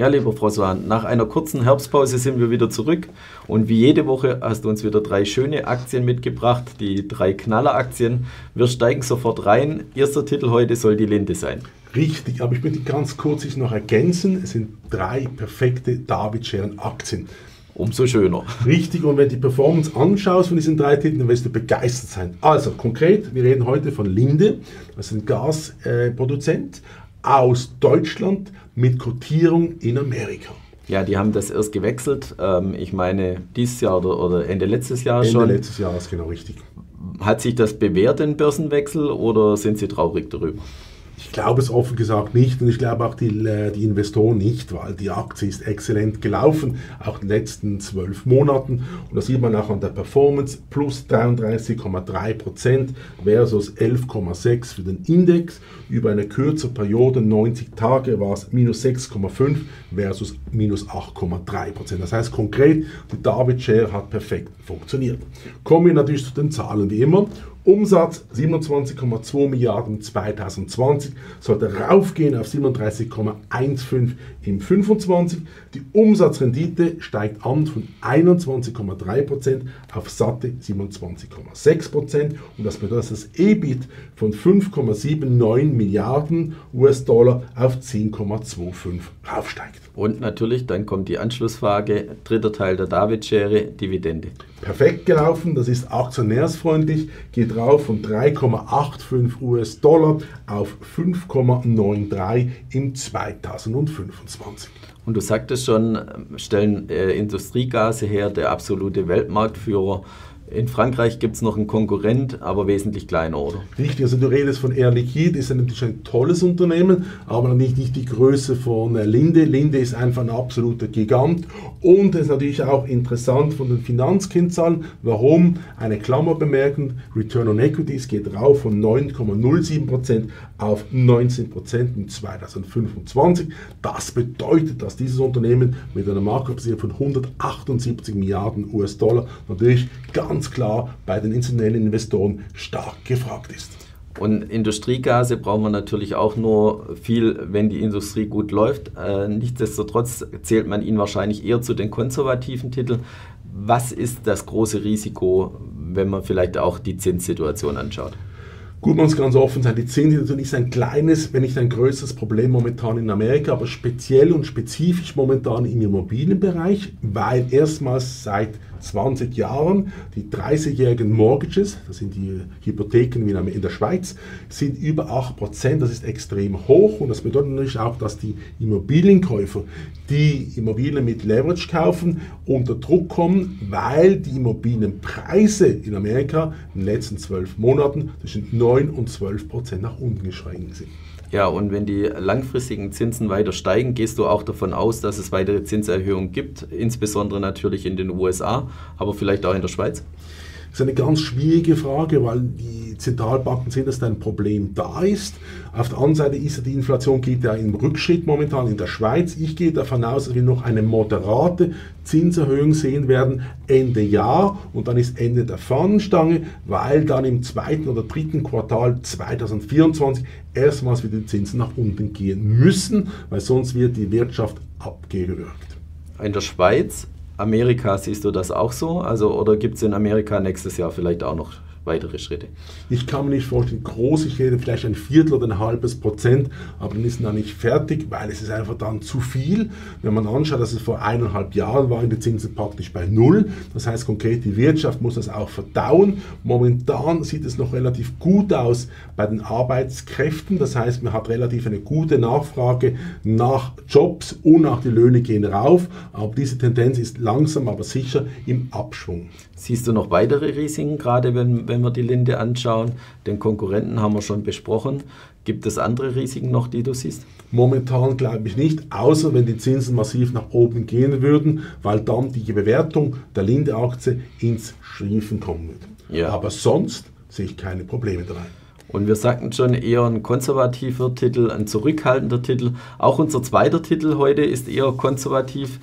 Ja, lieber François, nach einer kurzen Herbstpause sind wir wieder zurück und wie jede Woche hast du uns wieder drei schöne Aktien mitgebracht, die drei Knalleraktien. Wir steigen sofort rein. Erster Titel heute soll die Linde sein. Richtig, aber ich möchte ganz kurz noch ergänzen. Es sind drei perfekte David-Scheren-Aktien. Umso schöner. Richtig, und wenn du die Performance anschaust von diesen drei Titeln, dann wirst du begeistert sein. Also konkret, wir reden heute von Linde, das ist ein Gasproduzent aus Deutschland mit Kotierung in Amerika. Ja, die haben das erst gewechselt. Ähm, ich meine, dieses Jahr oder, oder Ende letztes Jahr Ende schon. Ende letztes Jahres, genau richtig. Hat sich das bewährt, den Börsenwechsel, oder sind Sie traurig darüber? Ich glaube es offen gesagt nicht und ich glaube auch die, äh, die Investoren nicht, weil die Aktie ist exzellent gelaufen, auch in den letzten zwölf Monaten. Und das sieht man auch an der Performance, plus 33,3% versus 11,6% für den Index. Über eine kürzere Periode, 90 Tage, war es minus 6,5% versus minus 8,3%. Das heißt konkret, die David Share hat perfekt funktioniert. Kommen wir natürlich zu den Zahlen wie immer. Umsatz 27,2 Milliarden 2020, sollte raufgehen auf 37,15 im 25. Die Umsatzrendite steigt an von 21,3% auf satte 27,6% und das bedeutet, dass das EBIT von 5,79 Milliarden US-Dollar auf 10,25 raufsteigt. Und natürlich, dann kommt die Anschlussfrage, dritter Teil der David-Schere, Dividende. Perfekt gelaufen, das ist aktionärsfreundlich, geht rauf von 3,85 US-Dollar auf 5,93 im 2025. Und du sagtest schon, stellen äh, Industriegase her, der absolute Weltmarktführer. In Frankreich gibt es noch einen Konkurrent, aber wesentlich kleiner, oder? Richtig, also du redest von Air Liquide, ist natürlich ein tolles Unternehmen, aber nicht, nicht die Größe von äh, Linde. Linde ist einfach ein absoluter Gigant und es ist natürlich auch interessant von den Finanzkennzahlen, warum eine Klammer bemerken, Return on Equities geht rauf von 9,07% auf 19% in 2025. Das bedeutet, dass dieses Unternehmen mit einer Marktkapitalisierung von 178 Milliarden US-Dollar natürlich ganz ganz klar bei den institutionellen Investoren stark gefragt ist. Und Industriegase braucht man natürlich auch nur viel, wenn die Industrie gut läuft. Äh, nichtsdestotrotz zählt man ihn wahrscheinlich eher zu den konservativen Titeln. Was ist das große Risiko, wenn man vielleicht auch die Zinssituation anschaut? Gut, man muss ganz offen sein, die Zinssituation ist ein kleines, wenn nicht ein größeres Problem momentan in Amerika, aber speziell und spezifisch momentan im Immobilienbereich, weil erstmals seit 20 Jahren. Die 30-jährigen Mortgages, das sind die Hypotheken wie in der Schweiz, sind über 8%. Das ist extrem hoch und das bedeutet natürlich auch, dass die Immobilienkäufer, die Immobilien mit Leverage kaufen, unter Druck kommen, weil die Immobilienpreise in Amerika in den letzten zwölf Monaten zwischen 9 und 12% nach unten geschränkt sind. Ja, und wenn die langfristigen Zinsen weiter steigen, gehst du auch davon aus, dass es weitere Zinserhöhungen gibt, insbesondere natürlich in den USA, aber vielleicht auch in der Schweiz? Ist eine ganz schwierige Frage, weil die Zentralbanken sehen, dass da ein Problem da ist. Auf der anderen Seite ist die Inflation geht ja im Rückschritt momentan in der Schweiz. Ich gehe davon aus, dass wir noch eine moderate Zinserhöhung sehen werden Ende Jahr und dann ist Ende der Fahnenstange, weil dann im zweiten oder dritten Quartal 2024 erstmals wieder die Zinsen nach unten gehen müssen, weil sonst wird die Wirtschaft abgewürgt. In der Schweiz Amerika siehst du das auch so? Also, oder gibt es in Amerika nächstes Jahr vielleicht auch noch weitere Schritte? Ich kann mir nicht vorstellen, groß, ich rede vielleicht ein Viertel oder ein halbes Prozent, aber dann ist noch nicht fertig, weil es ist einfach dann zu viel. Wenn man anschaut, dass es vor eineinhalb Jahren waren die Zinsen praktisch bei Null, das heißt konkret, die Wirtschaft muss das auch verdauen. Momentan sieht es noch relativ gut aus bei den Arbeitskräften, das heißt, man hat relativ eine gute Nachfrage nach Jobs und auch die Löhne gehen rauf, aber diese Tendenz ist langsam, aber sicher im Abschwung. Siehst du noch weitere Risiken, gerade wenn, wenn wir die Linde anschauen? Den Konkurrenten haben wir schon besprochen. Gibt es andere Risiken noch, die du siehst? Momentan glaube ich nicht, außer wenn die Zinsen massiv nach oben gehen würden, weil dann die Bewertung der Linde-Aktie ins Schliefen kommen würde. Ja. Aber sonst sehe ich keine Probleme dabei. Und wir sagten schon eher ein konservativer Titel, ein zurückhaltender Titel. Auch unser zweiter Titel heute ist eher konservativ.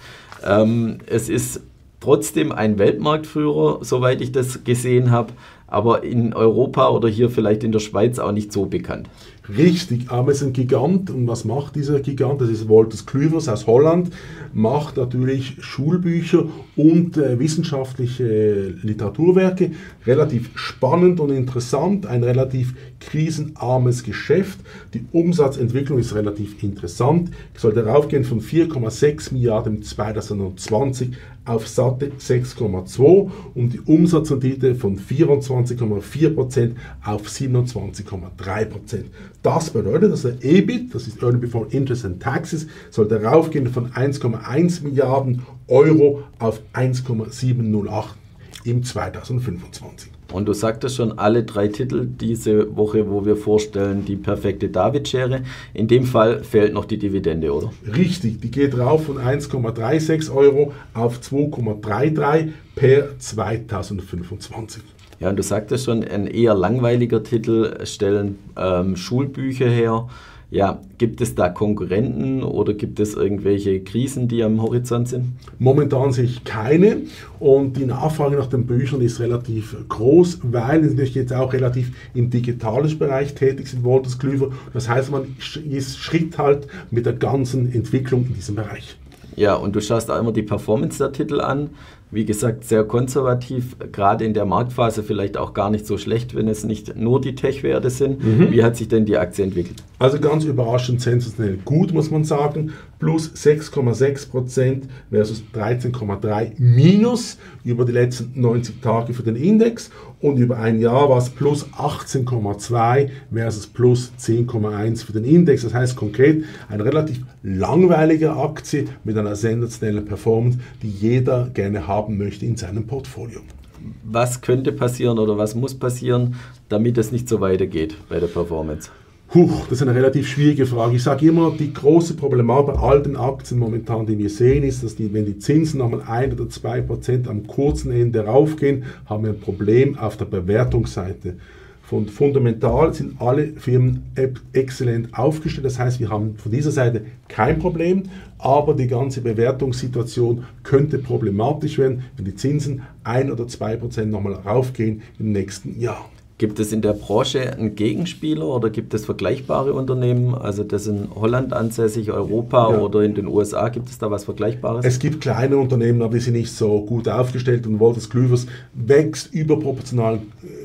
Ähm, es ist trotzdem ein Weltmarktführer, soweit ich das gesehen habe, aber in Europa oder hier vielleicht in der Schweiz auch nicht so bekannt. Richtig, aber es ist ein Gigant. Und was macht dieser Gigant? Das ist Wolters Kluivers aus Holland. Macht natürlich Schulbücher und äh, wissenschaftliche Literaturwerke. Relativ spannend und interessant. Ein relativ krisenarmes Geschäft. Die Umsatzentwicklung ist relativ interessant. Ich sollte raufgehen von 4,6 Milliarden 2020 auf satte 6,2 und die Umsatzrendite von 24,4% auf 27,3%. Das bedeutet, dass der EBIT, das ist Earning Before Interest and Taxes, sollte raufgehen von 1,1 Milliarden Euro auf 1,708 im 2025. Und du sagtest schon, alle drei Titel diese Woche, wo wir vorstellen, die perfekte David-Schere. In dem Fall fehlt noch die Dividende, oder? Richtig, die geht rauf von 1,36 Euro auf 2,33 per 2025. Ja, und du sagtest schon, ein eher langweiliger Titel stellen ähm, Schulbücher her. Ja, gibt es da Konkurrenten oder gibt es irgendwelche Krisen, die am Horizont sind? Momentan sehe ich keine und die Nachfrage nach den Büchern ist relativ groß, weil natürlich jetzt auch relativ im digitalen Bereich tätig sind, Wolters Klüver. Das heißt, man ist Schritt halt mit der ganzen Entwicklung in diesem Bereich. Ja, und du schaust auch immer die Performance der Titel an wie gesagt, sehr konservativ, gerade in der Marktphase vielleicht auch gar nicht so schlecht, wenn es nicht nur die Tech-Werte sind. Mhm. Wie hat sich denn die Aktie entwickelt? Also ganz überraschend sensationell gut, muss man sagen. Plus 6,6% versus 13,3 minus über die letzten 90 Tage für den Index und über ein Jahr war es plus 18,2 versus plus 10,1 für den Index. Das heißt konkret eine relativ langweilige Aktie mit einer sensationellen Performance, die jeder gerne haben möchte in seinem Portfolio. Was könnte passieren oder was muss passieren, damit es nicht so weitergeht bei der Performance? Huch, das ist eine relativ schwierige Frage. Ich sage immer, die große Problematik bei all den Aktien momentan, die wir sehen, ist, dass die, wenn die Zinsen nochmal ein oder zwei Prozent am kurzen Ende raufgehen, haben wir ein Problem auf der Bewertungsseite. Von fundamental sind alle Firmen exzellent aufgestellt. Das heißt, wir haben von dieser Seite kein Problem, aber die ganze Bewertungssituation könnte problematisch werden, wenn die Zinsen ein oder zwei Prozent nochmal raufgehen im nächsten Jahr. Gibt es in der Branche einen Gegenspieler oder gibt es vergleichbare Unternehmen? Also das in Holland ansässig, Europa ja. oder in den USA, gibt es da was Vergleichbares? Es gibt kleine Unternehmen, aber die sind nicht so gut aufgestellt und Wolters Klüvers wächst überproportional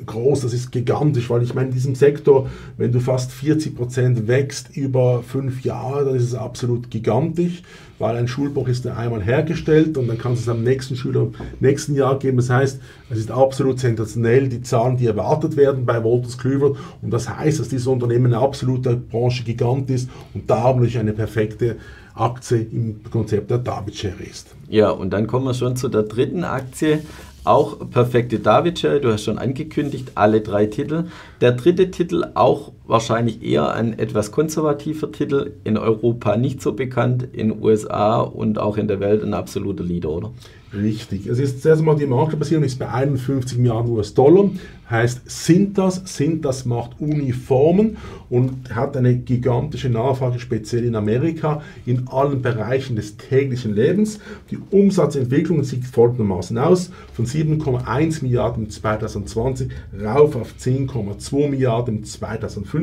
groß. Das ist gigantisch, weil ich meine, in diesem Sektor, wenn du fast 40 Prozent wächst über fünf Jahre, dann ist es absolut gigantisch weil ein Schulbuch ist einmal hergestellt und dann kannst du es am nächsten Schüler im nächsten Jahr geben. Das heißt, es ist absolut sensationell, die Zahlen, die erwartet werden bei Wolters Kluwer und das heißt, dass dieses Unternehmen ein absoluter Branchegigant ist und dadurch eine perfekte Aktie im Konzept der David Share ist. Ja, und dann kommen wir schon zu der dritten Aktie, auch perfekte David-Share, du hast schon angekündigt, alle drei Titel. Der dritte Titel auch wahrscheinlich eher ein etwas konservativer Titel, in Europa nicht so bekannt, in USA und auch in der Welt ein absoluter Leader, oder? Richtig. Es ist zuerst einmal die Marktbasierung ist bei 51 Milliarden US-Dollar. Heißt, sind das macht Uniformen und hat eine gigantische Nachfrage, speziell in Amerika, in allen Bereichen des täglichen Lebens. Die Umsatzentwicklung sieht folgendermaßen aus: von 7,1 Milliarden 2020 rauf auf 10,2 Milliarden 2025.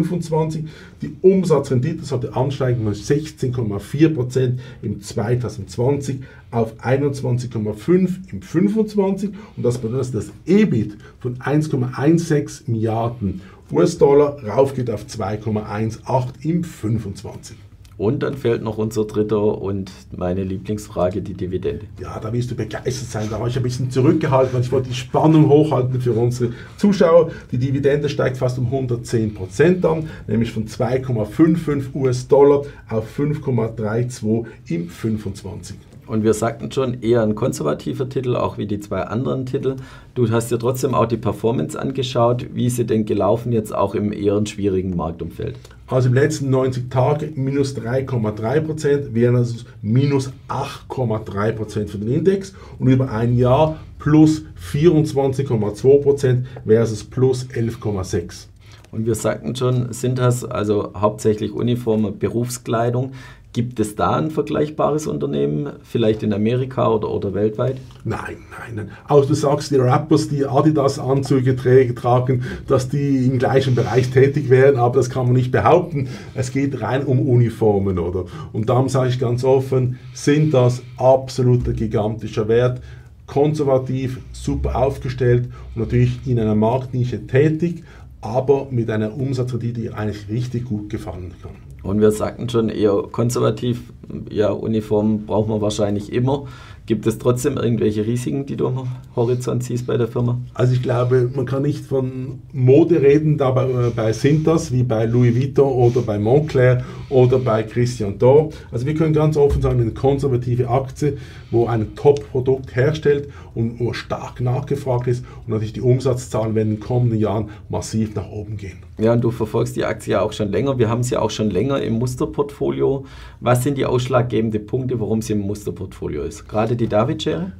Die Umsatzrendite sollte ansteigen von 16,4 Prozent im 2020 auf 21,5 im 25 und das bedeutet, dass das EBIT von 1,16 Milliarden US-Dollar raufgeht auf 2,18 im 25. Und dann fällt noch unser dritter und meine Lieblingsfrage, die Dividende. Ja, da wirst du begeistert sein. Da war ich ein bisschen zurückgehalten, weil ich wollte die Spannung hochhalten für unsere Zuschauer. Die Dividende steigt fast um 110 Prozent an, nämlich von 2,55 US-Dollar auf 5,32 im 25. Und wir sagten schon, eher ein konservativer Titel, auch wie die zwei anderen Titel. Du hast dir trotzdem auch die Performance angeschaut. Wie ist sie denn gelaufen jetzt auch im eher schwierigen Marktumfeld? Also im letzten 90 Tage minus 3,3 Prozent, wären also minus 8,3 Prozent für den Index und über ein Jahr plus 24,2 Prozent versus plus 11,6. Und wir sagten schon, sind das also hauptsächlich Uniforme, Berufskleidung. Gibt es da ein vergleichbares Unternehmen, vielleicht in Amerika oder, oder weltweit? Nein, nein, nein. Auch du sagst, die Rappers, die Adidas-Anzüge tragen, dass die im gleichen Bereich tätig wären, aber das kann man nicht behaupten. Es geht rein um Uniformen, oder? Und darum sage ich ganz offen, sind das absoluter gigantischer Wert, konservativ, super aufgestellt und natürlich in einer Marktnische tätig, aber mit einer Umsatzrendite, die eigentlich richtig gut gefallen kann. Und wir sagten schon eher konservativ, ja, Uniformen braucht man wahrscheinlich immer. Gibt es trotzdem irgendwelche Risiken, die du am Horizont siehst bei der Firma? Also ich glaube, man kann nicht von Mode reden, da bei, äh, bei Sintas wie bei Louis Vuitton oder bei Montclair oder bei Christian Dior. Also wir können ganz offen sagen, eine konservative Aktie, wo ein Top-Produkt herstellt und wo stark nachgefragt ist und natürlich die Umsatzzahlen werden in den kommenden Jahren massiv nach oben gehen. Ja, und du verfolgst die Aktie ja auch schon länger. Wir haben sie auch schon länger im Musterportfolio. Was sind die ausschlaggebenden Punkte, warum sie im Musterportfolio ist? Gerade die David-Schere?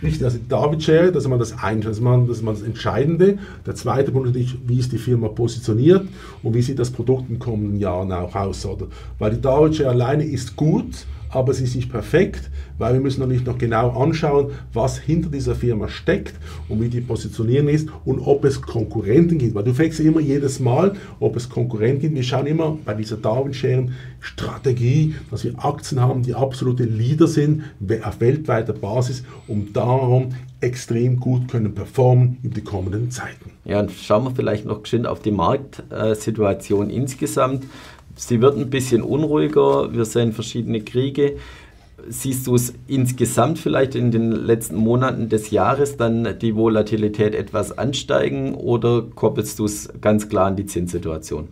Richtig, also die David-Schere, das ist mal das eine, das ist mal, das ist mal das Entscheidende. Der zweite Punkt ist, wie ist die Firma positioniert und wie sieht das Produkt in den kommenden Jahren auch aus. Oder? Weil die David-Schere alleine ist gut, aber sie ist nicht perfekt, weil wir müssen natürlich noch genau anschauen, was hinter dieser Firma steckt und wie die Positionierung ist und ob es Konkurrenten gibt. Weil du fragst immer jedes Mal, ob es Konkurrenten gibt. Wir schauen immer bei dieser Darwin-Scheren-Strategie, dass wir Aktien haben, die absolute Leader sind auf weltweiter Basis, um darum extrem gut können performen in die kommenden Zeiten. Ja, und schauen wir vielleicht noch geschwind auf die Marktsituation insgesamt. Sie wird ein bisschen unruhiger. Wir sehen verschiedene Kriege. Siehst du es insgesamt vielleicht in den letzten Monaten des Jahres dann die Volatilität etwas ansteigen oder koppelst du es ganz klar an die Zinssituation?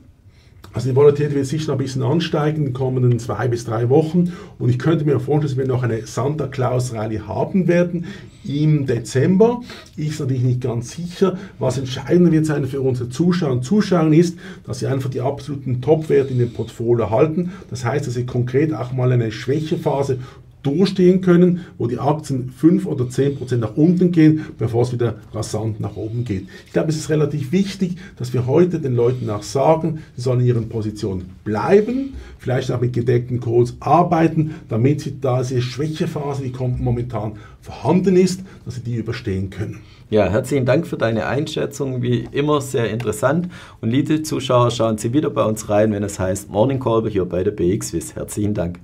Also die Volatilität wird sicher ein bisschen ansteigen in den kommenden zwei bis drei Wochen. Und ich könnte mir vorstellen, dass wir noch eine Santa Claus Rallye haben werden im Dezember. Ist natürlich nicht ganz sicher. Was entscheidend wird sein für unsere Zuschauer und Zuschauer ist, dass sie einfach die absoluten Top-Werte in dem Portfolio halten. Das heißt, dass sie konkret auch mal eine Schwächephase durchstehen können, wo die Aktien 5 oder 10 Prozent nach unten gehen, bevor es wieder rasant nach oben geht. Ich glaube, es ist relativ wichtig, dass wir heute den Leuten auch sagen, sie sollen in ihren Positionen bleiben, vielleicht auch mit gedeckten Calls arbeiten, damit sie da diese Schwächephase, die momentan vorhanden ist, dass sie die überstehen können. Ja, herzlichen Dank für deine Einschätzung. Wie immer sehr interessant. Und liebe Zuschauer, schauen Sie wieder bei uns rein, wenn es heißt Morning Call hier bei der BXWIS. Herzlichen Dank.